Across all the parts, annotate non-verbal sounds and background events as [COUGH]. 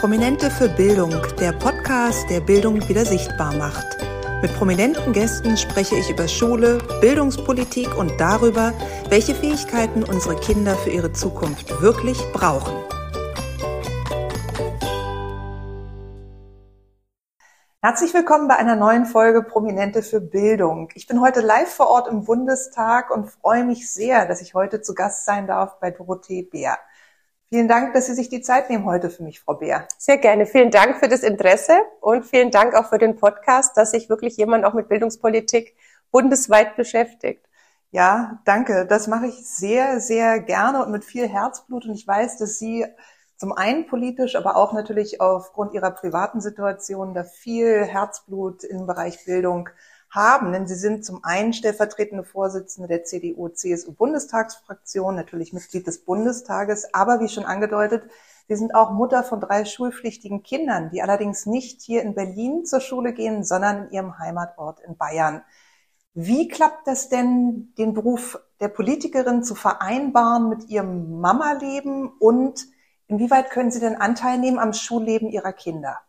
Prominente für Bildung, der Podcast, der Bildung wieder sichtbar macht. Mit prominenten Gästen spreche ich über Schule, Bildungspolitik und darüber, welche Fähigkeiten unsere Kinder für ihre Zukunft wirklich brauchen. Herzlich willkommen bei einer neuen Folge Prominente für Bildung. Ich bin heute live vor Ort im Bundestag und freue mich sehr, dass ich heute zu Gast sein darf bei Dorothee Bär. Vielen Dank, dass Sie sich die Zeit nehmen heute für mich, Frau Beer. Sehr gerne. Vielen Dank für das Interesse und vielen Dank auch für den Podcast, dass sich wirklich jemand auch mit Bildungspolitik bundesweit beschäftigt. Ja, danke. Das mache ich sehr, sehr gerne und mit viel Herzblut. Und ich weiß, dass Sie zum einen politisch, aber auch natürlich aufgrund Ihrer privaten Situation da viel Herzblut im Bereich Bildung haben, denn Sie sind zum einen stellvertretende Vorsitzende der CDU-CSU-Bundestagsfraktion, natürlich Mitglied des Bundestages, aber wie schon angedeutet, Sie sind auch Mutter von drei schulpflichtigen Kindern, die allerdings nicht hier in Berlin zur Schule gehen, sondern in ihrem Heimatort in Bayern. Wie klappt das denn, den Beruf der Politikerin zu vereinbaren mit ihrem Mama-Leben und inwieweit können Sie denn Anteil nehmen am Schulleben Ihrer Kinder?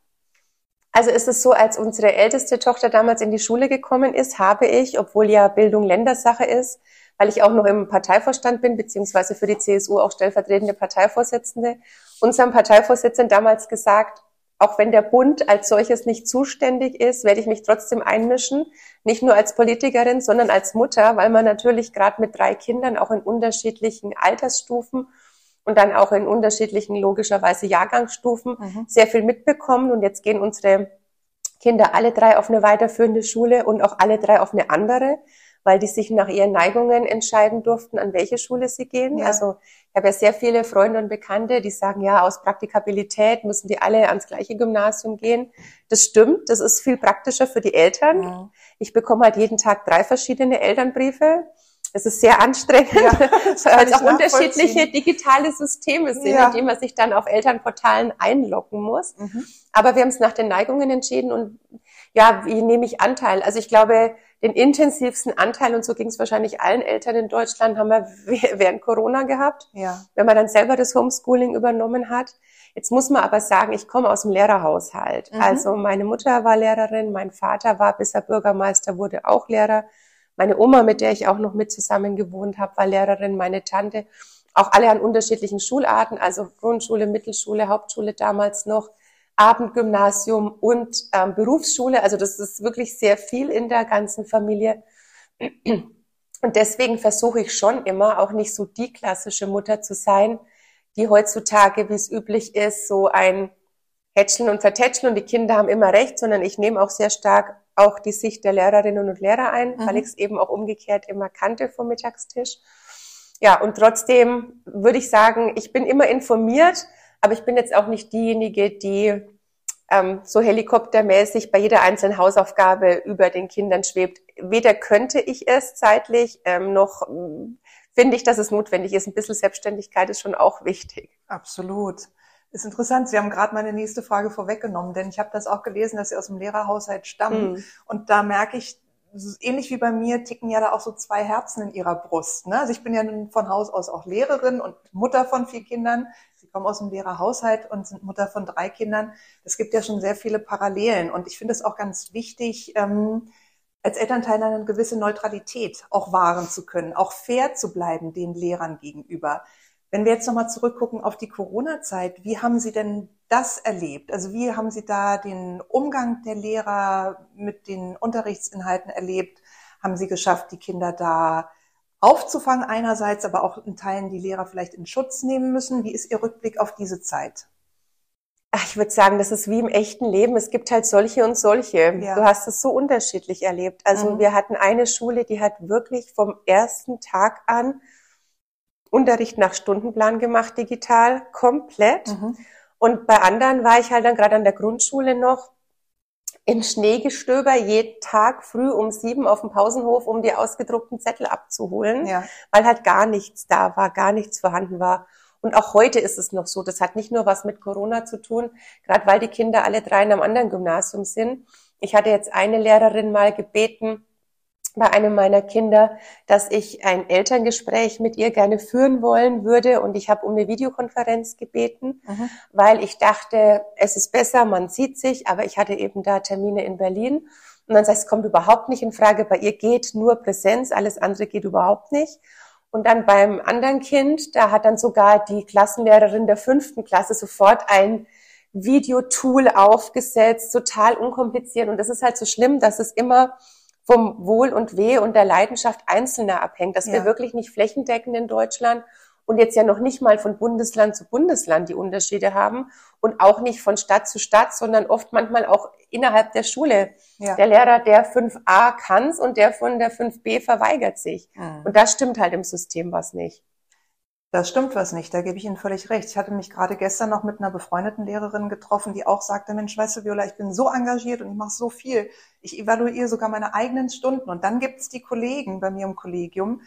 Also ist es so, als unsere älteste Tochter damals in die Schule gekommen ist, habe ich, obwohl ja Bildung Ländersache ist, weil ich auch noch im Parteivorstand bin, beziehungsweise für die CSU auch stellvertretende Parteivorsitzende, unserem Parteivorsitzenden damals gesagt, auch wenn der Bund als solches nicht zuständig ist, werde ich mich trotzdem einmischen, nicht nur als Politikerin, sondern als Mutter, weil man natürlich gerade mit drei Kindern auch in unterschiedlichen Altersstufen und dann auch in unterschiedlichen, logischerweise, Jahrgangsstufen mhm. sehr viel mitbekommen. Und jetzt gehen unsere Kinder alle drei auf eine weiterführende Schule und auch alle drei auf eine andere, weil die sich nach ihren Neigungen entscheiden durften, an welche Schule sie gehen. Ja. Also ich habe ja sehr viele Freunde und Bekannte, die sagen, ja, aus Praktikabilität müssen die alle ans gleiche Gymnasium gehen. Das stimmt, das ist viel praktischer für die Eltern. Ja. Ich bekomme halt jeden Tag drei verschiedene Elternbriefe es ist sehr anstrengend, ja, [LAUGHS] weil es auch unterschiedliche digitale Systeme sind, ja. in denen man sich dann auf Elternportalen einloggen muss. Mhm. Aber wir haben es nach den Neigungen entschieden und ja, wie nehme ich Anteil? Also ich glaube, den intensivsten Anteil, und so ging es wahrscheinlich allen Eltern in Deutschland, haben wir [LAUGHS] während Corona gehabt, ja. wenn man dann selber das Homeschooling übernommen hat. Jetzt muss man aber sagen, ich komme aus dem Lehrerhaushalt. Mhm. Also meine Mutter war Lehrerin, mein Vater war, bis er Bürgermeister wurde, auch Lehrer. Meine Oma, mit der ich auch noch mit zusammen gewohnt habe, war Lehrerin, meine Tante. Auch alle an unterschiedlichen Schularten, also Grundschule, Mittelschule, Hauptschule damals noch, Abendgymnasium und ähm, Berufsschule. Also das ist wirklich sehr viel in der ganzen Familie. Und deswegen versuche ich schon immer, auch nicht so die klassische Mutter zu sein, die heutzutage, wie es üblich ist, so ein Hätscheln und Vertätscheln und die Kinder haben immer recht, sondern ich nehme auch sehr stark auch die Sicht der Lehrerinnen und Lehrer ein, mhm. weil ich es eben auch umgekehrt immer kannte vom Mittagstisch. Ja, und trotzdem würde ich sagen, ich bin immer informiert, aber ich bin jetzt auch nicht diejenige, die ähm, so helikoptermäßig bei jeder einzelnen Hausaufgabe über den Kindern schwebt. Weder könnte ich es zeitlich, ähm, noch ähm, finde ich, dass es notwendig ist. Ein bisschen Selbstständigkeit ist schon auch wichtig. Absolut. Ist interessant. Sie haben gerade meine nächste Frage vorweggenommen, denn ich habe das auch gelesen, dass Sie aus dem Lehrerhaushalt stammen. Mhm. Und da merke ich, ähnlich wie bei mir, ticken ja da auch so zwei Herzen in Ihrer Brust. Ne? Also ich bin ja nun von Haus aus auch Lehrerin und Mutter von vier Kindern. Sie kommen aus dem Lehrerhaushalt und sind Mutter von drei Kindern. Es gibt ja schon sehr viele Parallelen. Und ich finde es auch ganz wichtig, ähm, als Elternteil eine gewisse Neutralität auch wahren zu können, auch fair zu bleiben den Lehrern gegenüber. Wenn wir jetzt nochmal zurückgucken auf die Corona-Zeit, wie haben Sie denn das erlebt? Also wie haben Sie da den Umgang der Lehrer mit den Unterrichtsinhalten erlebt? Haben Sie geschafft, die Kinder da aufzufangen einerseits, aber auch in Teilen die Lehrer vielleicht in Schutz nehmen müssen? Wie ist Ihr Rückblick auf diese Zeit? Ach, ich würde sagen, das ist wie im echten Leben. Es gibt halt solche und solche. Ja. Du hast es so unterschiedlich erlebt. Also mhm. wir hatten eine Schule, die hat wirklich vom ersten Tag an Unterricht nach Stundenplan gemacht, digital, komplett. Mhm. Und bei anderen war ich halt dann gerade an der Grundschule noch im Schneegestöber jeden Tag früh um sieben auf dem Pausenhof, um die ausgedruckten Zettel abzuholen, ja. weil halt gar nichts da war, gar nichts vorhanden war. Und auch heute ist es noch so. Das hat nicht nur was mit Corona zu tun, gerade weil die Kinder alle drei in einem anderen Gymnasium sind. Ich hatte jetzt eine Lehrerin mal gebeten, bei einem meiner Kinder, dass ich ein Elterngespräch mit ihr gerne führen wollen würde und ich habe um eine Videokonferenz gebeten, mhm. weil ich dachte, es ist besser, man sieht sich, aber ich hatte eben da Termine in Berlin und dann sagt es kommt überhaupt nicht in Frage, bei ihr geht nur Präsenz, alles andere geht überhaupt nicht. Und dann beim anderen Kind, da hat dann sogar die Klassenlehrerin der fünften Klasse sofort ein Videotool aufgesetzt, total unkompliziert. Und das ist halt so schlimm, dass es immer vom Wohl und Weh und der Leidenschaft Einzelner abhängt, dass ja. wir wirklich nicht flächendeckend in Deutschland und jetzt ja noch nicht mal von Bundesland zu Bundesland die Unterschiede haben und auch nicht von Stadt zu Stadt, sondern oft manchmal auch innerhalb der Schule. Ja. Der Lehrer der 5a kann's und der von der 5b verweigert sich. Mhm. Und das stimmt halt im System was nicht. Das stimmt was nicht, da gebe ich Ihnen völlig recht. Ich hatte mich gerade gestern noch mit einer befreundeten Lehrerin getroffen, die auch sagte, Mensch, weißt du, Viola, ich bin so engagiert und ich mache so viel. Ich evaluiere sogar meine eigenen Stunden. Und dann gibt es die Kollegen bei mir im Kollegium,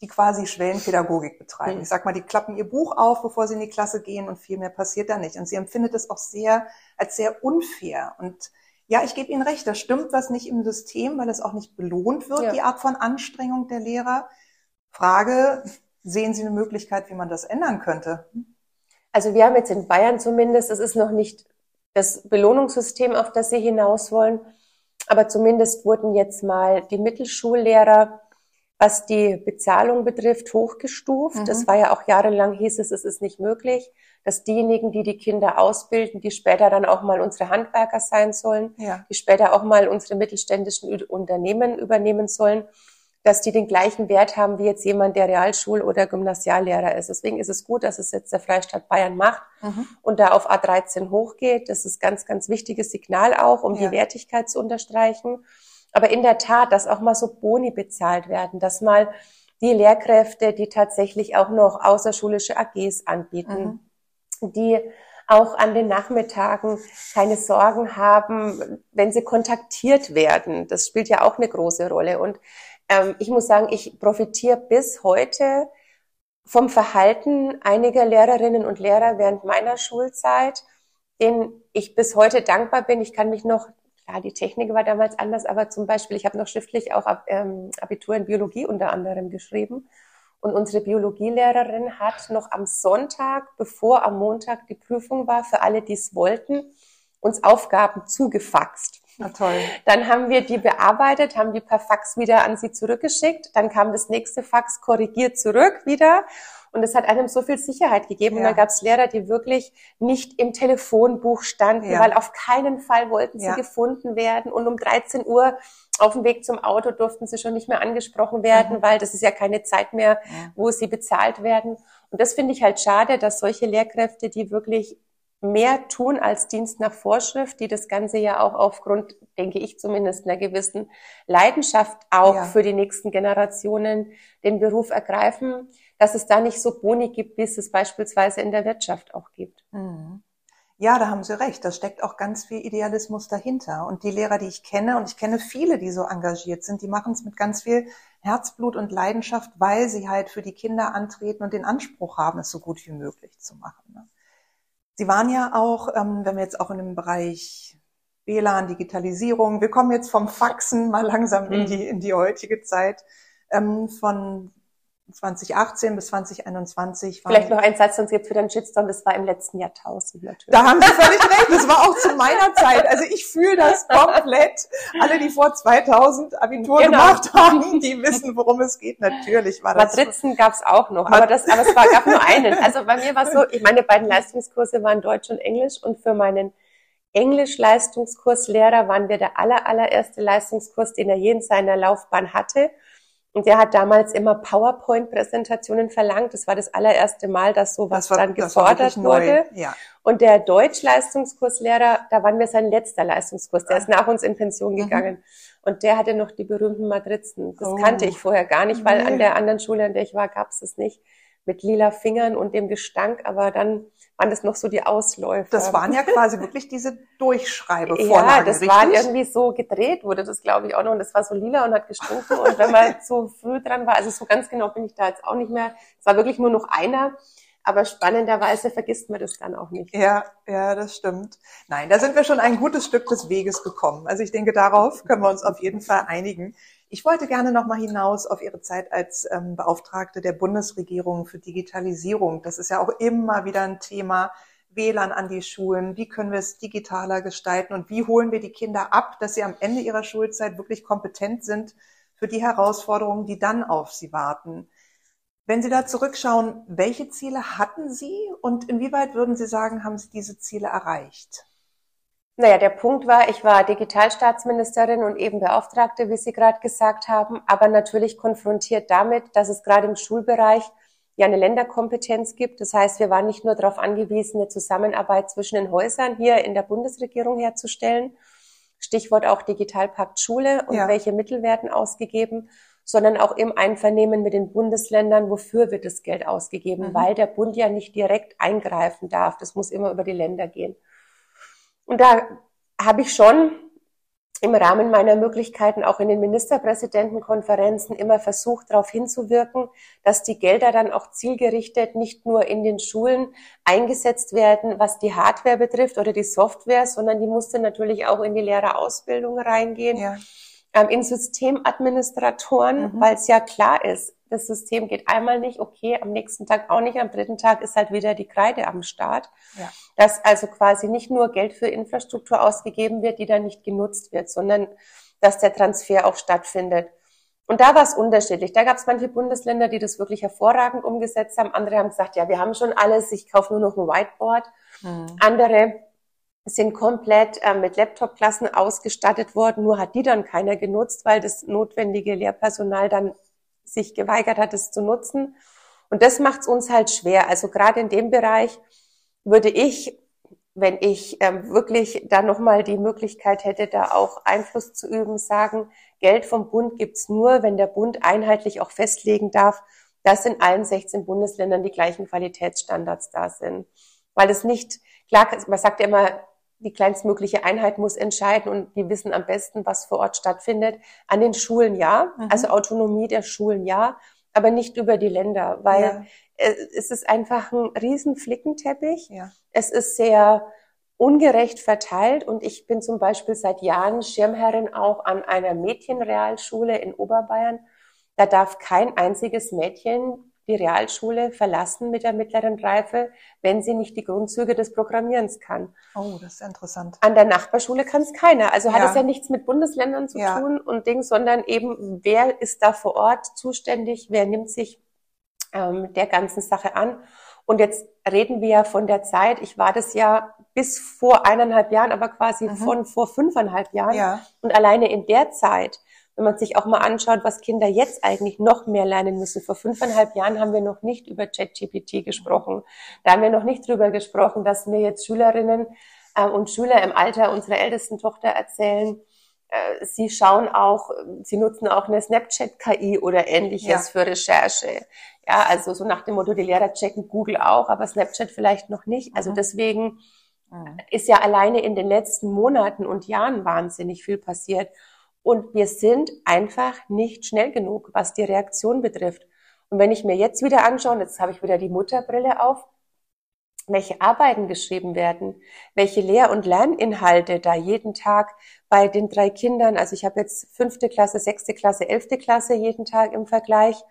die quasi Schwellenpädagogik betreiben. Mhm. Ich sag mal, die klappen ihr Buch auf, bevor sie in die Klasse gehen und viel mehr passiert da nicht. Und sie empfindet es auch sehr als sehr unfair. Und ja, ich gebe Ihnen recht, da stimmt was nicht im System, weil es auch nicht belohnt wird, ja. die Art von Anstrengung der Lehrer. Frage, Sehen Sie eine Möglichkeit, wie man das ändern könnte? Also wir haben jetzt in Bayern zumindest, es ist noch nicht das Belohnungssystem, auf das Sie hinaus wollen, aber zumindest wurden jetzt mal die Mittelschullehrer, was die Bezahlung betrifft, hochgestuft. Mhm. Das war ja auch jahrelang, hieß es, es ist nicht möglich, dass diejenigen, die die Kinder ausbilden, die später dann auch mal unsere Handwerker sein sollen, ja. die später auch mal unsere mittelständischen Unternehmen übernehmen sollen, dass die den gleichen Wert haben wie jetzt jemand, der Realschul- oder Gymnasiallehrer ist. Deswegen ist es gut, dass es jetzt der Freistaat Bayern macht mhm. und da auf A13 hochgeht. Das ist ganz, ganz wichtiges Signal auch, um ja. die Wertigkeit zu unterstreichen. Aber in der Tat, dass auch mal so Boni bezahlt werden, dass mal die Lehrkräfte, die tatsächlich auch noch außerschulische AGs anbieten, mhm. die auch an den Nachmittagen keine Sorgen haben, wenn sie kontaktiert werden. Das spielt ja auch eine große Rolle. Und ähm, ich muss sagen, ich profitiere bis heute vom Verhalten einiger Lehrerinnen und Lehrer während meiner Schulzeit, denen ich bis heute dankbar bin. Ich kann mich noch, klar, die Technik war damals anders, aber zum Beispiel, ich habe noch schriftlich auch ähm, Abitur in Biologie unter anderem geschrieben. Und unsere Biologielehrerin hat noch am Sonntag, bevor am Montag die Prüfung war, für alle, die es wollten, uns Aufgaben zugefaxt. Na toll. Dann haben wir die bearbeitet, haben die per Fax wieder an sie zurückgeschickt. Dann kam das nächste Fax korrigiert zurück wieder. Und es hat einem so viel Sicherheit gegeben. Ja. Und dann gab es Lehrer, die wirklich nicht im Telefonbuch standen, ja. weil auf keinen Fall wollten sie ja. gefunden werden. Und um 13 Uhr auf dem Weg zum Auto durften sie schon nicht mehr angesprochen werden, mhm. weil das ist ja keine Zeit mehr, wo sie bezahlt werden. Und das finde ich halt schade, dass solche Lehrkräfte, die wirklich mehr tun als Dienst nach Vorschrift, die das Ganze ja auch aufgrund, denke ich zumindest, einer gewissen Leidenschaft auch ja. für die nächsten Generationen den Beruf ergreifen, dass es da nicht so Boni gibt, wie es es beispielsweise in der Wirtschaft auch gibt. Mhm. Ja, da haben Sie recht. Da steckt auch ganz viel Idealismus dahinter. Und die Lehrer, die ich kenne, und ich kenne viele, die so engagiert sind, die machen es mit ganz viel Herzblut und Leidenschaft, weil sie halt für die Kinder antreten und den Anspruch haben, es so gut wie möglich zu machen. Ne? Sie waren ja auch, ähm, wenn wir jetzt auch in dem Bereich WLAN, Digitalisierung, wir kommen jetzt vom Faxen mal langsam in mhm. die, in die heutige Zeit, ähm, von 2018 bis 2021. Vielleicht noch ein Satz, sonst gibt für den Shitstorm, das war im letzten Jahrtausend natürlich. Da haben Sie völlig recht, das war auch zu meiner Zeit. Also ich fühle das komplett. Alle, die vor 2000 Abitur genau. gemacht haben, die wissen, worum es geht. Natürlich war das. Matrizen gab es auch noch, aber, das, aber es war, gab nur einen. Also bei mir war es so, ich meine beiden Leistungskurse waren Deutsch und Englisch und für meinen Englisch-Leistungskurslehrer waren wir der aller, allererste Leistungskurs, den er je in seiner Laufbahn hatte. Und der hat damals immer PowerPoint-Präsentationen verlangt. Das war das allererste Mal, dass sowas das war, dann gefordert wurde. Ja. Und der Deutsch-Leistungskurslehrer, da waren wir sein letzter Leistungskurs. Der ist nach uns in Pension mhm. gegangen. Mhm. Und der hatte noch die berühmten Matrizen. Das oh. kannte ich vorher gar nicht, weil nee. an der anderen Schule, an der ich war, gab es das nicht. Mit lila Fingern und dem Gestank. Aber dann waren das noch so die Ausläufer. Das waren ja [LAUGHS] quasi wirklich diese Durchschreibe Ja, das richtig? war irgendwie so gedreht, wurde das glaube ich auch noch und das war so lila und hat gestunken und wenn man [LAUGHS] zu früh dran war, also so ganz genau bin ich da jetzt auch nicht mehr. Es war wirklich nur noch einer. Aber spannenderweise vergisst man das dann auch nicht. Ja, ja, das stimmt. Nein, da sind wir schon ein gutes Stück des Weges gekommen. Also ich denke, darauf können wir uns auf jeden Fall einigen. Ich wollte gerne noch mal hinaus auf Ihre Zeit als ähm, Beauftragte der Bundesregierung für Digitalisierung. Das ist ja auch immer wieder ein Thema. WLAN an die Schulen, wie können wir es digitaler gestalten und wie holen wir die Kinder ab, dass sie am Ende ihrer Schulzeit wirklich kompetent sind für die Herausforderungen, die dann auf sie warten. Wenn Sie da zurückschauen, welche Ziele hatten Sie und inwieweit würden Sie sagen, haben Sie diese Ziele erreicht? Naja, der Punkt war, ich war Digitalstaatsministerin und eben Beauftragte, wie Sie gerade gesagt haben, aber natürlich konfrontiert damit, dass es gerade im Schulbereich ja eine Länderkompetenz gibt. Das heißt, wir waren nicht nur darauf angewiesen, eine Zusammenarbeit zwischen den Häusern hier in der Bundesregierung herzustellen. Stichwort auch Digitalpakt Schule und ja. welche Mittel werden ausgegeben, sondern auch im Einvernehmen mit den Bundesländern, wofür wird das Geld ausgegeben, mhm. weil der Bund ja nicht direkt eingreifen darf. Das muss immer über die Länder gehen. Und da habe ich schon im Rahmen meiner Möglichkeiten auch in den Ministerpräsidentenkonferenzen immer versucht, darauf hinzuwirken, dass die Gelder dann auch zielgerichtet nicht nur in den Schulen eingesetzt werden, was die Hardware betrifft oder die Software, sondern die musste natürlich auch in die Lehrerausbildung reingehen. Ja ähm, in Systemadministratoren, mhm. weil es ja klar ist, das System geht einmal nicht, okay, am nächsten Tag auch nicht, am dritten Tag ist halt wieder die Kreide am Start. Ja. Dass also quasi nicht nur Geld für Infrastruktur ausgegeben wird, die dann nicht genutzt wird, sondern dass der Transfer auch stattfindet. Und da war es unterschiedlich. Da gab es manche Bundesländer, die das wirklich hervorragend umgesetzt haben. Andere haben gesagt, ja, wir haben schon alles, ich kaufe nur noch ein Whiteboard. Mhm. Andere sind komplett äh, mit Laptop-Klassen ausgestattet worden, nur hat die dann keiner genutzt, weil das notwendige Lehrpersonal dann sich geweigert hat, es zu nutzen. Und das macht es uns halt schwer. Also gerade in dem Bereich würde ich, wenn ich ähm, wirklich da nochmal die Möglichkeit hätte, da auch Einfluss zu üben, sagen, Geld vom Bund gibt's nur, wenn der Bund einheitlich auch festlegen darf, dass in allen 16 Bundesländern die gleichen Qualitätsstandards da sind. Weil es nicht, klar, man sagt ja immer, die kleinstmögliche Einheit muss entscheiden und die wissen am besten, was vor Ort stattfindet. An den Schulen ja, mhm. also Autonomie der Schulen ja, aber nicht über die Länder, weil ja. es ist einfach ein riesen Flickenteppich. Ja. Es ist sehr ungerecht verteilt und ich bin zum Beispiel seit Jahren Schirmherrin auch an einer Mädchenrealschule in Oberbayern. Da darf kein einziges Mädchen die Realschule verlassen mit der mittleren Reife, wenn sie nicht die Grundzüge des Programmierens kann. Oh, das ist interessant. An der Nachbarschule kann es keiner. Also hat es ja nichts mit Bundesländern zu ja. tun und Ding, sondern eben, wer ist da vor Ort zuständig, wer nimmt sich ähm, der ganzen Sache an. Und jetzt reden wir ja von der Zeit, ich war das ja bis vor eineinhalb Jahren, aber quasi mhm. von vor fünfeinhalb Jahren. Ja. Und alleine in der Zeit wenn man sich auch mal anschaut, was Kinder jetzt eigentlich noch mehr lernen müssen. Vor fünfeinhalb Jahren haben wir noch nicht über ChatGPT gesprochen. Da haben wir noch nicht drüber gesprochen, dass mir jetzt Schülerinnen äh, und Schüler im Alter unserer ältesten Tochter erzählen, äh, sie schauen auch, sie nutzen auch eine Snapchat-KI oder ähnliches ja. für Recherche. Ja, also so nach dem Motto, die Lehrer checken Google auch, aber Snapchat vielleicht noch nicht. Also mhm. deswegen mhm. ist ja alleine in den letzten Monaten und Jahren wahnsinnig viel passiert. Und wir sind einfach nicht schnell genug, was die Reaktion betrifft. Und wenn ich mir jetzt wieder anschaue, jetzt habe ich wieder die Mutterbrille auf, welche Arbeiten geschrieben werden, welche Lehr- und Lerninhalte da jeden Tag bei den drei Kindern, also ich habe jetzt fünfte Klasse, sechste Klasse, elfte Klasse jeden Tag im Vergleich,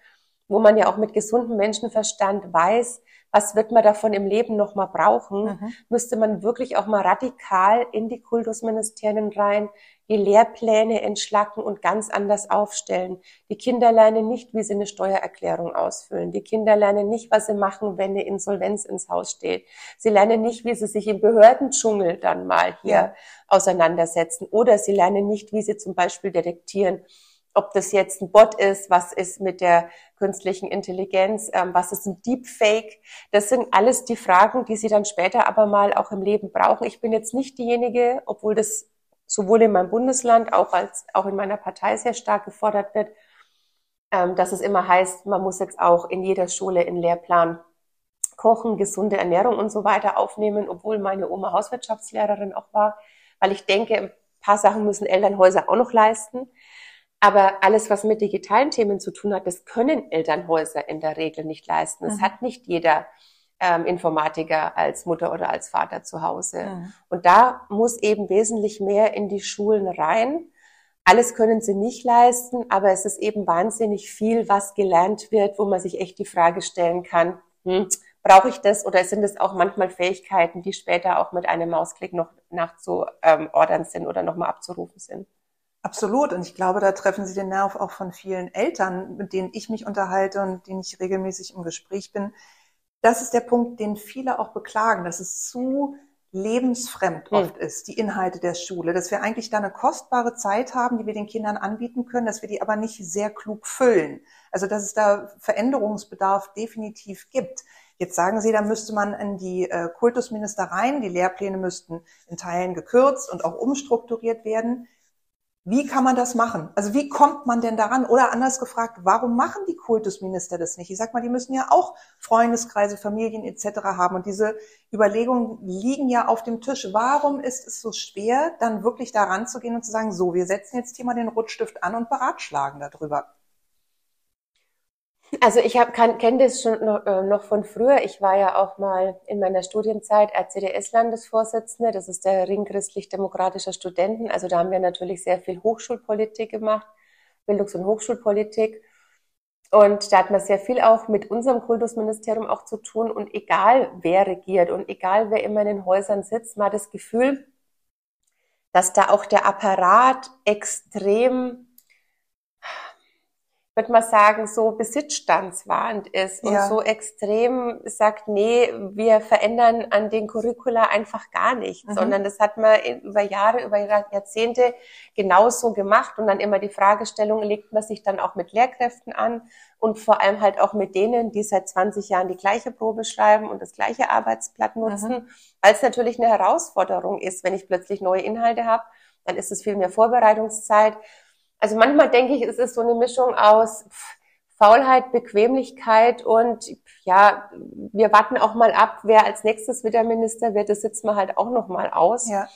wo man ja auch mit gesundem Menschenverstand weiß, was wird man davon im Leben noch mal brauchen, mhm. müsste man wirklich auch mal radikal in die Kultusministerien rein, die Lehrpläne entschlacken und ganz anders aufstellen. Die Kinder lernen nicht, wie sie eine Steuererklärung ausfüllen. Die Kinder lernen nicht, was sie machen, wenn eine Insolvenz ins Haus steht. Sie lernen nicht, wie sie sich im Behördendschungel dann mal hier ja. auseinandersetzen. Oder sie lernen nicht, wie sie zum Beispiel detektieren, ob das jetzt ein Bot ist, was ist mit der künstlichen Intelligenz, ähm, was ist ein Deepfake. Das sind alles die Fragen, die Sie dann später aber mal auch im Leben brauchen. Ich bin jetzt nicht diejenige, obwohl das sowohl in meinem Bundesland auch als auch in meiner Partei sehr stark gefordert wird, ähm, dass es immer heißt, man muss jetzt auch in jeder Schule in Lehrplan Kochen, gesunde Ernährung und so weiter aufnehmen, obwohl meine Oma Hauswirtschaftslehrerin auch war, weil ich denke, ein paar Sachen müssen Elternhäuser auch noch leisten. Aber alles, was mit digitalen Themen zu tun hat, das können Elternhäuser in der Regel nicht leisten. Es mhm. hat nicht jeder ähm, Informatiker als Mutter oder als Vater zu Hause. Mhm. Und da muss eben wesentlich mehr in die Schulen rein. Alles können sie nicht leisten, aber es ist eben wahnsinnig viel, was gelernt wird, wo man sich echt die Frage stellen kann, hm, brauche ich das oder sind es auch manchmal Fähigkeiten, die später auch mit einem Mausklick noch nachzuordern sind oder nochmal abzurufen sind? Absolut. Und ich glaube, da treffen Sie den Nerv auch von vielen Eltern, mit denen ich mich unterhalte und denen ich regelmäßig im Gespräch bin. Das ist der Punkt, den viele auch beklagen, dass es zu lebensfremd hm. oft ist, die Inhalte der Schule, dass wir eigentlich da eine kostbare Zeit haben, die wir den Kindern anbieten können, dass wir die aber nicht sehr klug füllen. Also dass es da Veränderungsbedarf definitiv gibt. Jetzt sagen Sie, da müsste man in die äh, Kultusminister rein, die Lehrpläne müssten in Teilen gekürzt und auch umstrukturiert werden. Wie kann man das machen? Also wie kommt man denn daran? Oder anders gefragt, warum machen die Kultusminister das nicht? Ich sag mal, die müssen ja auch Freundeskreise, Familien etc. haben. Und diese Überlegungen liegen ja auf dem Tisch. Warum ist es so schwer, dann wirklich daran zu gehen und zu sagen, so, wir setzen jetzt hier mal den Rotstift an und beratschlagen darüber? Also ich kenne das schon noch, äh, noch, von früher. Ich war ja auch mal in meiner Studienzeit RCDS-Landesvorsitzende. Das ist der Ring christlich-demokratischer Studenten. Also da haben wir natürlich sehr viel Hochschulpolitik gemacht, Bildungs- und Hochschulpolitik. Und da hat man sehr viel auch mit unserem Kultusministerium auch zu tun. Und egal wer regiert und egal wer immer in den Häusern sitzt, man hat das Gefühl, dass da auch der Apparat extrem würde man sagen, so besitzstandswahrend ist und ja. so extrem sagt, nee, wir verändern an den Curricula einfach gar nichts, mhm. sondern das hat man über Jahre, über Jahrzehnte genauso gemacht und dann immer die Fragestellung, legt man sich dann auch mit Lehrkräften an und vor allem halt auch mit denen, die seit 20 Jahren die gleiche Probe schreiben und das gleiche Arbeitsblatt nutzen, mhm. weil es natürlich eine Herausforderung ist, wenn ich plötzlich neue Inhalte habe, dann ist es viel mehr Vorbereitungszeit also manchmal denke ich, es ist so eine Mischung aus Faulheit, Bequemlichkeit und ja, wir warten auch mal ab, wer als nächstes wieder Minister wird, das sitzen wir halt auch noch mal aus. Ja.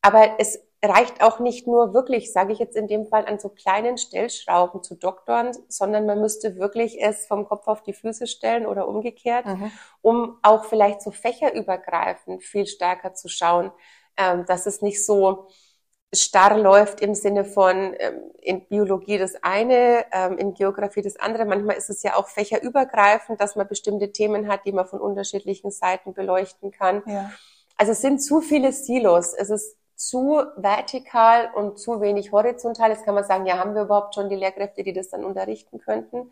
Aber es reicht auch nicht nur wirklich, sage ich jetzt in dem Fall, an so kleinen Stellschrauben zu doktoren, sondern man müsste wirklich es vom Kopf auf die Füße stellen oder umgekehrt, mhm. um auch vielleicht so fächerübergreifend viel stärker zu schauen, ähm, dass es nicht so starr läuft im Sinne von ähm, in Biologie das eine, ähm, in Geografie das andere. Manchmal ist es ja auch fächerübergreifend, dass man bestimmte Themen hat, die man von unterschiedlichen Seiten beleuchten kann. Ja. Also es sind zu viele Silos. Es ist zu vertikal und zu wenig horizontal. Jetzt kann man sagen, ja, haben wir überhaupt schon die Lehrkräfte, die das dann unterrichten könnten?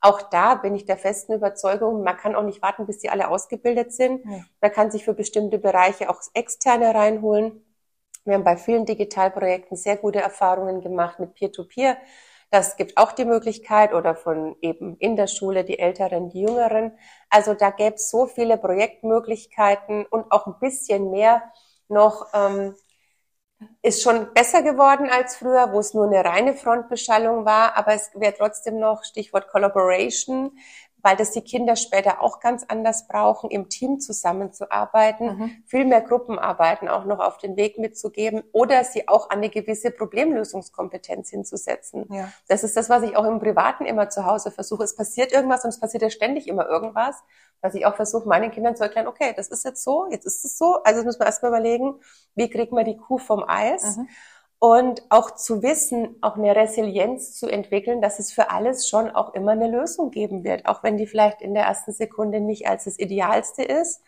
Auch da bin ich der festen Überzeugung, man kann auch nicht warten, bis die alle ausgebildet sind. Ja. Man kann sich für bestimmte Bereiche auch externe reinholen. Wir haben bei vielen Digitalprojekten sehr gute Erfahrungen gemacht mit Peer-to-Peer. Das gibt auch die Möglichkeit oder von eben in der Schule die Älteren, die Jüngeren. Also da gäbe es so viele Projektmöglichkeiten und auch ein bisschen mehr noch ähm, ist schon besser geworden als früher, wo es nur eine reine Frontbeschallung war, aber es wäre trotzdem noch Stichwort Collaboration, weil das die Kinder später auch ganz anders brauchen, im Team zusammenzuarbeiten, mhm. viel mehr Gruppenarbeiten auch noch auf den Weg mitzugeben oder sie auch an eine gewisse Problemlösungskompetenz hinzusetzen. Ja. Das ist das, was ich auch im Privaten immer zu Hause versuche. Es passiert irgendwas und es passiert ja ständig immer irgendwas, was ich auch versuche, meinen Kindern zu erklären, okay, das ist jetzt so, jetzt ist es so. Also müssen wir erstmal überlegen, wie kriegt man die Kuh vom Eis? Mhm und auch zu wissen, auch eine Resilienz zu entwickeln, dass es für alles schon auch immer eine Lösung geben wird, auch wenn die vielleicht in der ersten Sekunde nicht als das Idealste ist.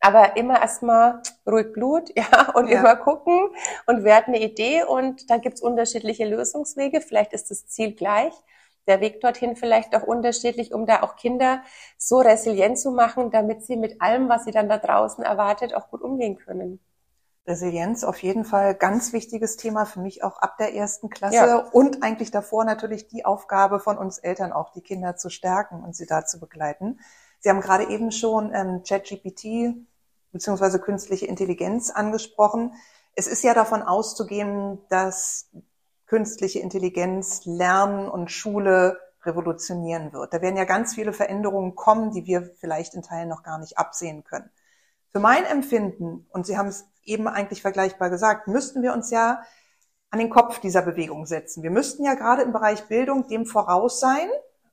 Aber immer erstmal ruhig Blut, [LAUGHS] ja, und ja. immer gucken und wer hat eine Idee und dann gibt's unterschiedliche Lösungswege. Vielleicht ist das Ziel gleich, der Weg dorthin vielleicht auch unterschiedlich, um da auch Kinder so resilient zu machen, damit sie mit allem, was sie dann da draußen erwartet, auch gut umgehen können. Resilienz auf jeden Fall ganz wichtiges Thema für mich auch ab der ersten Klasse ja. und eigentlich davor natürlich die Aufgabe von uns Eltern auch, die Kinder zu stärken und sie da zu begleiten. Sie haben gerade eben schon ähm, ChatGPT beziehungsweise künstliche Intelligenz angesprochen. Es ist ja davon auszugehen, dass künstliche Intelligenz Lernen und Schule revolutionieren wird. Da werden ja ganz viele Veränderungen kommen, die wir vielleicht in Teilen noch gar nicht absehen können. Für mein Empfinden, und Sie haben es eben eigentlich vergleichbar gesagt, müssten wir uns ja an den Kopf dieser Bewegung setzen. Wir müssten ja gerade im Bereich Bildung dem voraus sein,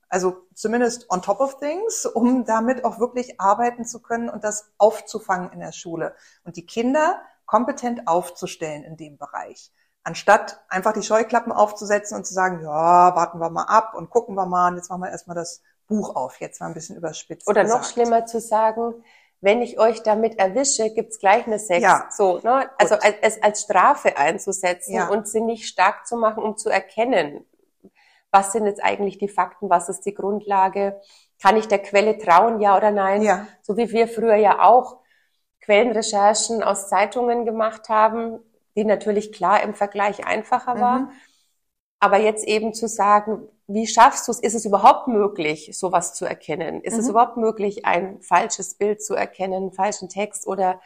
also zumindest on top of things, um damit auch wirklich arbeiten zu können und das aufzufangen in der Schule und die Kinder kompetent aufzustellen in dem Bereich. Anstatt einfach die Scheuklappen aufzusetzen und zu sagen, ja, warten wir mal ab und gucken wir mal und jetzt machen wir erstmal das Buch auf, jetzt mal ein bisschen überspitzt. Oder gesagt. noch schlimmer zu sagen, wenn ich euch damit erwische, gibt's gleich eine Sex. Ja. So, ne? Also als, als, als Strafe einzusetzen ja. und sie nicht stark zu machen, um zu erkennen, was sind jetzt eigentlich die Fakten, was ist die Grundlage, kann ich der Quelle trauen, ja oder nein? Ja. So wie wir früher ja auch Quellenrecherchen aus Zeitungen gemacht haben, die natürlich klar im Vergleich einfacher war. Aber jetzt eben zu sagen, wie schaffst du es? Ist es überhaupt möglich, sowas zu erkennen? Ist mhm. es überhaupt möglich, ein falsches Bild zu erkennen, einen falschen Text oder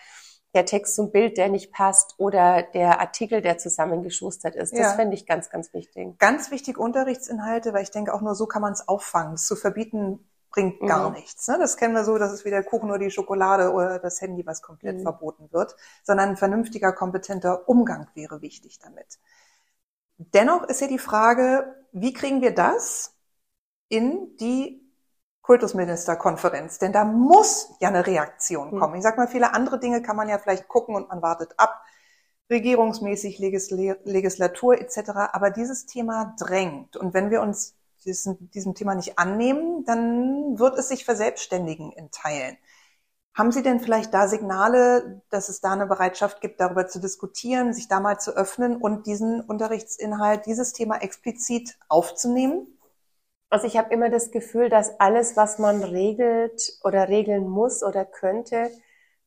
der Text zum Bild, der nicht passt oder der Artikel, der zusammengeschustert ist. Das ja. fände ich ganz, ganz wichtig. Ganz wichtig Unterrichtsinhalte, weil ich denke, auch nur so kann man es auffangen. Das zu verbieten bringt gar mhm. nichts. Ne? Das kennen wir so, dass es wie der Kuchen oder die Schokolade oder das Handy, was komplett mhm. verboten wird, sondern ein vernünftiger, kompetenter Umgang wäre wichtig damit. Dennoch ist ja die Frage, wie kriegen wir das in die Kultusministerkonferenz? Denn da muss ja eine Reaktion kommen. Ich sag mal, viele andere Dinge kann man ja vielleicht gucken und man wartet ab, regierungsmäßig, Legisl Legislatur etc. Aber dieses Thema drängt. Und wenn wir uns diesem, diesem Thema nicht annehmen, dann wird es sich verselbstständigen in Teilen. Haben Sie denn vielleicht da Signale, dass es da eine Bereitschaft gibt, darüber zu diskutieren, sich da mal zu öffnen und diesen Unterrichtsinhalt, dieses Thema explizit aufzunehmen? Also ich habe immer das Gefühl, dass alles, was man regelt oder regeln muss oder könnte,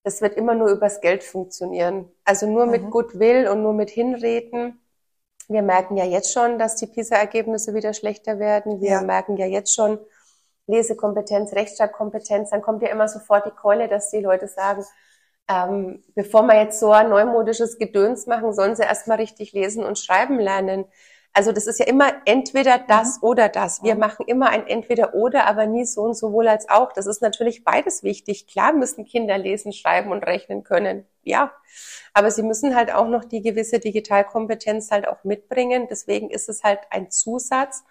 das wird immer nur übers Geld funktionieren. Also nur mhm. mit Goodwill und nur mit Hinreden wir merken ja jetzt schon, dass die PISA-Ergebnisse wieder schlechter werden. Wir ja. merken ja jetzt schon Lesekompetenz, Rechtschreibkompetenz. Dann kommt ja immer sofort die Keule, dass die Leute sagen, ähm, bevor wir jetzt so ein neumodisches Gedöns machen, sollen sie erstmal richtig lesen und schreiben lernen. Also das ist ja immer entweder das mhm. oder das. Wir machen immer ein entweder oder, aber nie so und sowohl als auch. Das ist natürlich beides wichtig. Klar müssen Kinder lesen, schreiben und rechnen können. Ja. Aber sie müssen halt auch noch die gewisse Digitalkompetenz halt auch mitbringen. Deswegen ist es halt ein Zusatz.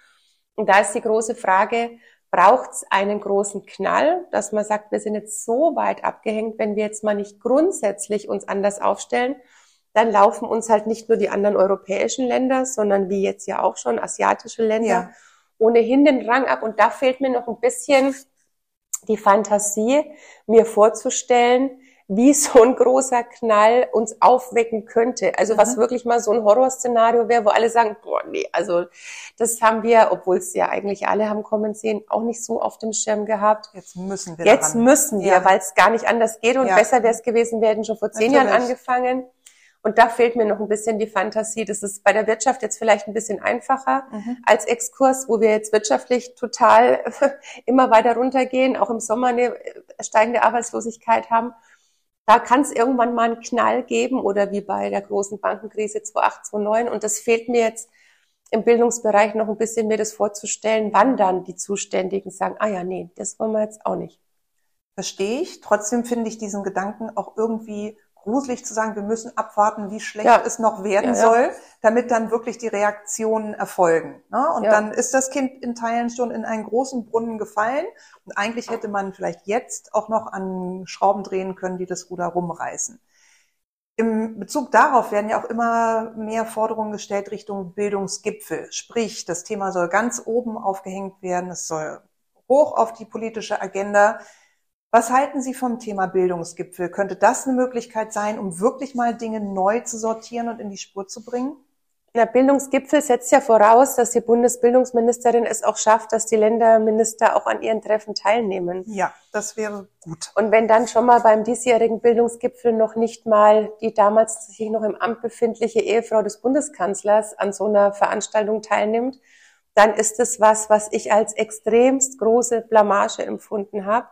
Und da ist die große Frage, braucht es einen großen Knall, dass man sagt, wir sind jetzt so weit abgehängt, wenn wir jetzt mal nicht grundsätzlich uns anders aufstellen, dann laufen uns halt nicht nur die anderen europäischen Länder, sondern wie jetzt ja auch schon asiatische Länder ja. ohnehin den Rang ab. Und da fehlt mir noch ein bisschen die Fantasie, mir vorzustellen, wie so ein großer Knall uns aufwecken könnte. Also mhm. was wirklich mal so ein Horrorszenario wäre, wo alle sagen, boah, nee, also das haben wir, obwohl es ja eigentlich alle haben kommen sehen, auch nicht so auf dem Schirm gehabt. Jetzt müssen wir. Jetzt daran. müssen wir, ja. weil es gar nicht anders geht und ja. besser wäre es gewesen, wir hätten schon vor zehn Natürlich. Jahren angefangen. Und da fehlt mir noch ein bisschen die Fantasie. Das ist bei der Wirtschaft jetzt vielleicht ein bisschen einfacher mhm. als Exkurs, wo wir jetzt wirtschaftlich total [LAUGHS] immer weiter runtergehen, auch im Sommer eine steigende Arbeitslosigkeit haben. Da kann es irgendwann mal einen Knall geben oder wie bei der großen Bankenkrise 2008, 2009. Und das fehlt mir jetzt im Bildungsbereich noch ein bisschen mir das vorzustellen, wann dann die Zuständigen sagen, ah ja, nee, das wollen wir jetzt auch nicht. Verstehe ich. Trotzdem finde ich diesen Gedanken auch irgendwie gruselig zu sagen, wir müssen abwarten, wie schlecht ja. es noch werden ja, soll, damit dann wirklich die Reaktionen erfolgen. Ne? Und dann ist das Kind in Teilen schon in einen großen Brunnen gefallen. Und eigentlich hätte man vielleicht jetzt auch noch an Schrauben drehen können, die das Ruder rumreißen. Im Bezug darauf werden ja auch immer mehr Forderungen gestellt Richtung Bildungsgipfel. Sprich, das Thema soll ganz oben aufgehängt werden, es soll hoch auf die politische Agenda. Was halten Sie vom Thema Bildungsgipfel? Könnte das eine Möglichkeit sein, um wirklich mal Dinge neu zu sortieren und in die Spur zu bringen? Der Bildungsgipfel setzt ja voraus, dass die Bundesbildungsministerin es auch schafft, dass die Länderminister auch an ihren Treffen teilnehmen. Ja, das wäre gut. Und wenn dann schon mal beim diesjährigen Bildungsgipfel noch nicht mal die damals sich noch im Amt befindliche Ehefrau des Bundeskanzlers an so einer Veranstaltung teilnimmt, dann ist es was, was ich als extremst große Blamage empfunden habe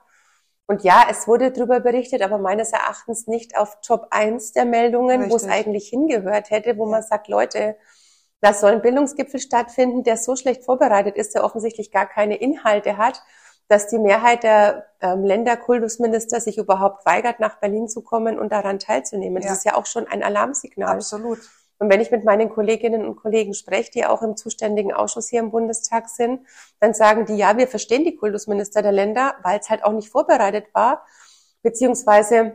und ja, es wurde darüber berichtet, aber meines Erachtens nicht auf Top 1 der Meldungen, wo es eigentlich hingehört hätte, wo man sagt, Leute, da soll ein Bildungsgipfel stattfinden, der so schlecht vorbereitet ist, der offensichtlich gar keine Inhalte hat, dass die Mehrheit der ähm, Länderkultusminister sich überhaupt weigert, nach Berlin zu kommen und daran teilzunehmen. Ja. Das ist ja auch schon ein Alarmsignal. Absolut. Und wenn ich mit meinen Kolleginnen und Kollegen spreche, die auch im zuständigen Ausschuss hier im Bundestag sind, dann sagen die, ja, wir verstehen die Kultusminister der Länder, weil es halt auch nicht vorbereitet war, beziehungsweise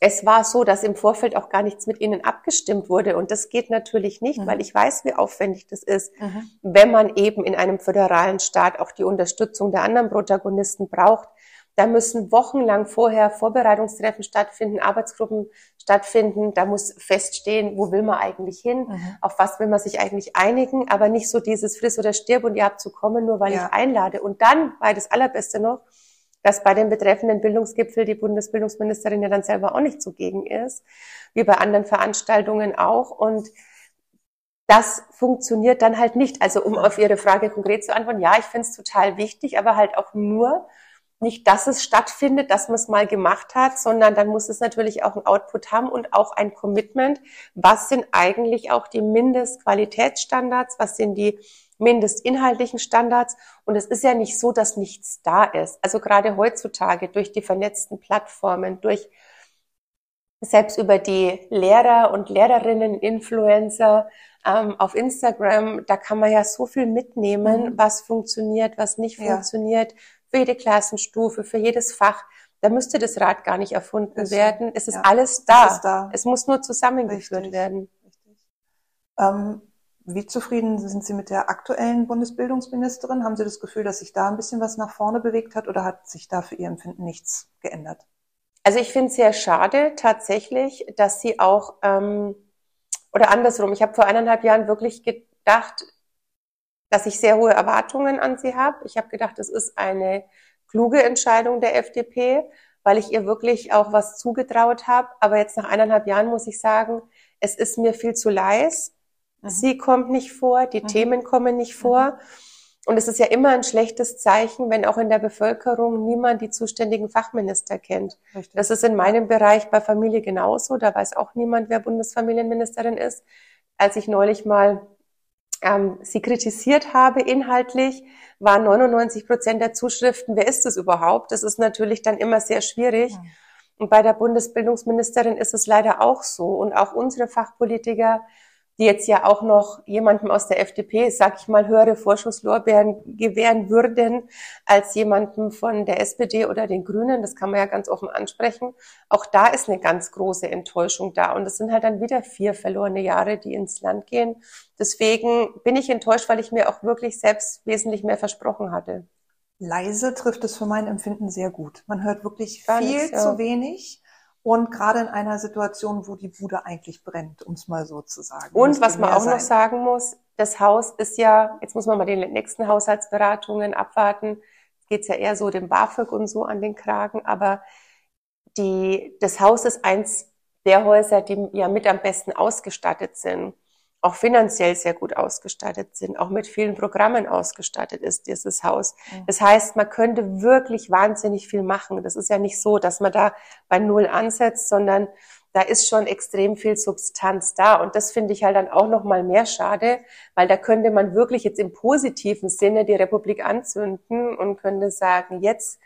es war so, dass im Vorfeld auch gar nichts mit ihnen abgestimmt wurde. Und das geht natürlich nicht, mhm. weil ich weiß, wie aufwendig das ist, mhm. wenn man eben in einem föderalen Staat auch die Unterstützung der anderen Protagonisten braucht. Da müssen wochenlang vorher Vorbereitungstreffen stattfinden, Arbeitsgruppen stattfinden. Da muss feststehen, wo will man eigentlich hin, mhm. auf was will man sich eigentlich einigen, aber nicht so dieses Friss oder Stirb und ihr habt zu kommen, nur weil ja. ich einlade. Und dann war das Allerbeste noch, dass bei dem betreffenden Bildungsgipfel die Bundesbildungsministerin ja dann selber auch nicht zugegen ist, wie bei anderen Veranstaltungen auch. Und das funktioniert dann halt nicht. Also um auf Ihre Frage konkret zu antworten, ja, ich finde es total wichtig, aber halt auch nur, nicht, dass es stattfindet, dass man es mal gemacht hat, sondern dann muss es natürlich auch ein Output haben und auch ein Commitment. Was sind eigentlich auch die Mindestqualitätsstandards? Was sind die mindestinhaltlichen Standards? Und es ist ja nicht so, dass nichts da ist. Also gerade heutzutage durch die vernetzten Plattformen, durch selbst über die Lehrer und Lehrerinnen, Influencer ähm, auf Instagram, da kann man ja so viel mitnehmen, mhm. was funktioniert, was nicht ja. funktioniert, für jede Klassenstufe, für jedes Fach. Da müsste das Rad gar nicht erfunden das werden. Es ist ja. alles da. Es, ist da. es muss nur zusammengeführt Richtig. werden. Richtig. Ähm, wie zufrieden sind Sie mit der aktuellen Bundesbildungsministerin? Haben Sie das Gefühl, dass sich da ein bisschen was nach vorne bewegt hat oder hat sich da für Ihr Empfinden nichts geändert? Also ich finde es sehr schade tatsächlich, dass sie auch, ähm, oder andersrum, ich habe vor eineinhalb Jahren wirklich gedacht, dass ich sehr hohe Erwartungen an sie habe. Ich habe gedacht, es ist eine kluge Entscheidung der FDP, weil ich ihr wirklich auch was zugetraut habe. Aber jetzt nach eineinhalb Jahren muss ich sagen, es ist mir viel zu leis. Mhm. Sie kommt nicht vor, die mhm. Themen kommen nicht vor. Mhm. Und es ist ja immer ein schlechtes Zeichen, wenn auch in der Bevölkerung niemand die zuständigen Fachminister kennt. Richtig. Das ist in meinem Bereich bei Familie genauso. Da weiß auch niemand, wer Bundesfamilienministerin ist. Als ich neulich mal ähm, sie kritisiert habe inhaltlich, waren 99 Prozent der Zuschriften, wer ist das überhaupt? Das ist natürlich dann immer sehr schwierig. Ja. Und bei der Bundesbildungsministerin ist es leider auch so. Und auch unsere Fachpolitiker die jetzt ja auch noch jemandem aus der FDP, sag ich mal, höhere Vorschusslorbeeren gewähren würden als jemandem von der SPD oder den Grünen. Das kann man ja ganz offen ansprechen. Auch da ist eine ganz große Enttäuschung da. Und es sind halt dann wieder vier verlorene Jahre, die ins Land gehen. Deswegen bin ich enttäuscht, weil ich mir auch wirklich selbst wesentlich mehr versprochen hatte. Leise trifft es für mein Empfinden sehr gut. Man hört wirklich Gar viel nichts, ja. zu wenig. Und gerade in einer Situation, wo die Bude eigentlich brennt, um es mal so zu sagen. Und was man auch sein. noch sagen muss, das Haus ist ja, jetzt muss man mal die nächsten Haushaltsberatungen abwarten. Geht's ja eher so dem BAföG und so an den Kragen, aber die, das Haus ist eins der Häuser, die ja mit am besten ausgestattet sind auch finanziell sehr gut ausgestattet sind, auch mit vielen Programmen ausgestattet ist dieses Haus. Das heißt, man könnte wirklich wahnsinnig viel machen. Das ist ja nicht so, dass man da bei Null ansetzt, sondern da ist schon extrem viel Substanz da. Und das finde ich halt dann auch noch mal mehr schade, weil da könnte man wirklich jetzt im positiven Sinne die Republik anzünden und könnte sagen, jetzt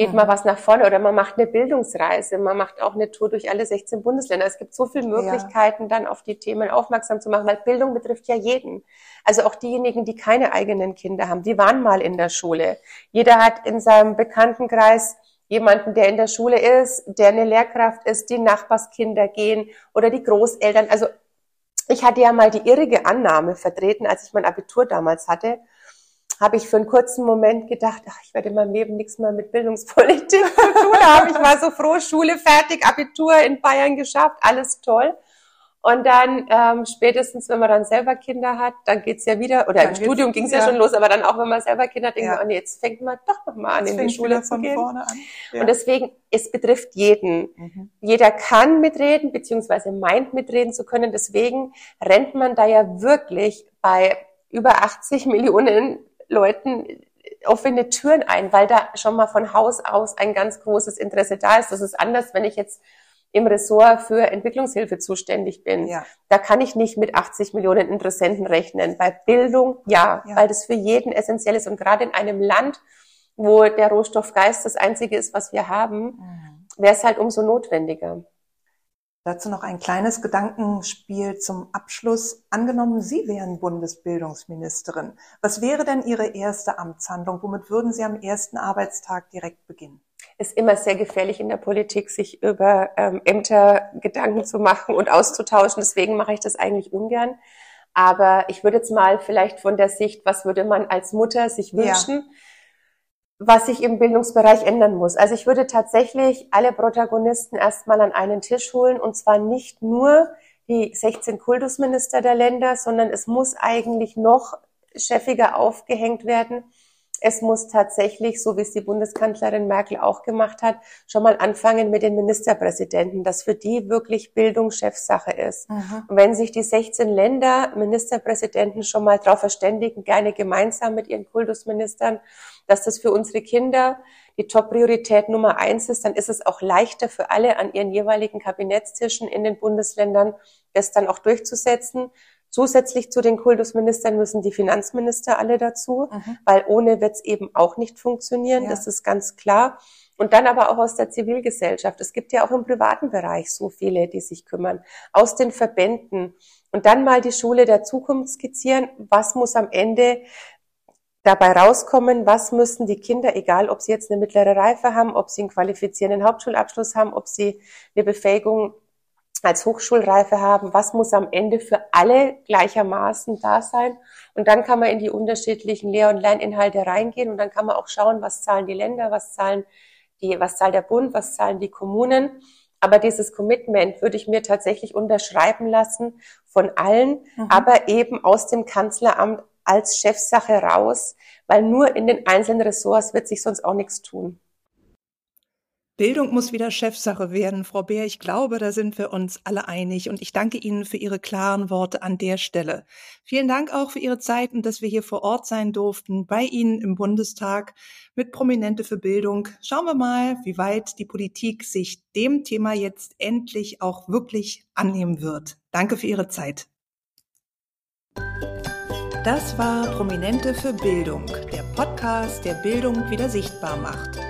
geht mhm. mal was nach vorne oder man macht eine Bildungsreise, man macht auch eine Tour durch alle 16 Bundesländer. Es gibt so viele Möglichkeiten, ja. dann auf die Themen aufmerksam zu machen, weil Bildung betrifft ja jeden. Also auch diejenigen, die keine eigenen Kinder haben, die waren mal in der Schule. Jeder hat in seinem Bekanntenkreis jemanden, der in der Schule ist, der eine Lehrkraft ist, die Nachbarskinder gehen oder die Großeltern. Also ich hatte ja mal die irrige Annahme vertreten, als ich mein Abitur damals hatte, habe ich für einen kurzen Moment gedacht, ach, ich werde in meinem Leben nichts mehr mit Bildungspolitik zu tun haben. Ich war so froh, Schule fertig, Abitur in Bayern geschafft, alles toll. Und dann ähm, spätestens, wenn man dann selber Kinder hat, dann geht's ja wieder, oder dann im Studium ging's ja. ja schon los, aber dann auch, wenn man selber Kinder hat, denkt ja. man, oh nee, jetzt fängt man doch noch mal an, jetzt in die Schule zu gehen. Ja. Und deswegen, es betrifft jeden. Mhm. Jeder kann mitreden, beziehungsweise meint mitreden zu können. Deswegen rennt man da ja wirklich bei über 80 Millionen Leuten offene Türen ein, weil da schon mal von Haus aus ein ganz großes Interesse da ist. Das ist anders, wenn ich jetzt im Ressort für Entwicklungshilfe zuständig bin. Ja. Da kann ich nicht mit 80 Millionen Interessenten rechnen. Bei Bildung ja, ja, weil das für jeden essentiell ist. Und gerade in einem Land, wo der Rohstoffgeist das einzige ist, was wir haben, mhm. wäre es halt umso notwendiger. Dazu noch ein kleines Gedankenspiel zum Abschluss. Angenommen, Sie wären Bundesbildungsministerin. Was wäre denn Ihre erste Amtshandlung? Womit würden Sie am ersten Arbeitstag direkt beginnen? ist immer sehr gefährlich in der Politik, sich über ähm, Ämter Gedanken zu machen und auszutauschen. Deswegen mache ich das eigentlich ungern. Aber ich würde jetzt mal vielleicht von der Sicht, was würde man als Mutter sich wünschen, ja. Was sich im Bildungsbereich ändern muss. Also ich würde tatsächlich alle Protagonisten erstmal an einen Tisch holen und zwar nicht nur die 16 Kultusminister der Länder, sondern es muss eigentlich noch chefiger aufgehängt werden es muss tatsächlich, so wie es die Bundeskanzlerin Merkel auch gemacht hat, schon mal anfangen mit den Ministerpräsidenten, dass für die wirklich Bildung Chefsache ist. Mhm. Und wenn sich die 16 Länder Ministerpräsidenten schon mal darauf verständigen, gerne gemeinsam mit ihren Kultusministern, dass das für unsere Kinder die Top-Priorität Nummer eins ist, dann ist es auch leichter für alle an ihren jeweiligen Kabinettstischen in den Bundesländern, das dann auch durchzusetzen. Zusätzlich zu den Kultusministern müssen die Finanzminister alle dazu, mhm. weil ohne wird es eben auch nicht funktionieren, ja. das ist ganz klar. Und dann aber auch aus der Zivilgesellschaft. Es gibt ja auch im privaten Bereich so viele, die sich kümmern. Aus den Verbänden. Und dann mal die Schule der Zukunft skizzieren. Was muss am Ende dabei rauskommen? Was müssen die Kinder, egal ob sie jetzt eine mittlere Reife haben, ob sie einen qualifizierenden Hauptschulabschluss haben, ob sie eine Befähigung als Hochschulreife haben, was muss am Ende für alle gleichermaßen da sein. Und dann kann man in die unterschiedlichen Lehr- und Lerninhalte reingehen und dann kann man auch schauen, was zahlen die Länder, was zahlen die, was zahlt der Bund, was zahlen die Kommunen. Aber dieses Commitment würde ich mir tatsächlich unterschreiben lassen von allen, mhm. aber eben aus dem Kanzleramt als Chefsache raus, weil nur in den einzelnen Ressorts wird sich sonst auch nichts tun. Bildung muss wieder Chefsache werden, Frau Beer. Ich glaube, da sind wir uns alle einig. Und ich danke Ihnen für Ihre klaren Worte an der Stelle. Vielen Dank auch für Ihre Zeit und dass wir hier vor Ort sein durften, bei Ihnen im Bundestag mit Prominente für Bildung. Schauen wir mal, wie weit die Politik sich dem Thema jetzt endlich auch wirklich annehmen wird. Danke für Ihre Zeit. Das war Prominente für Bildung, der Podcast, der Bildung wieder sichtbar macht.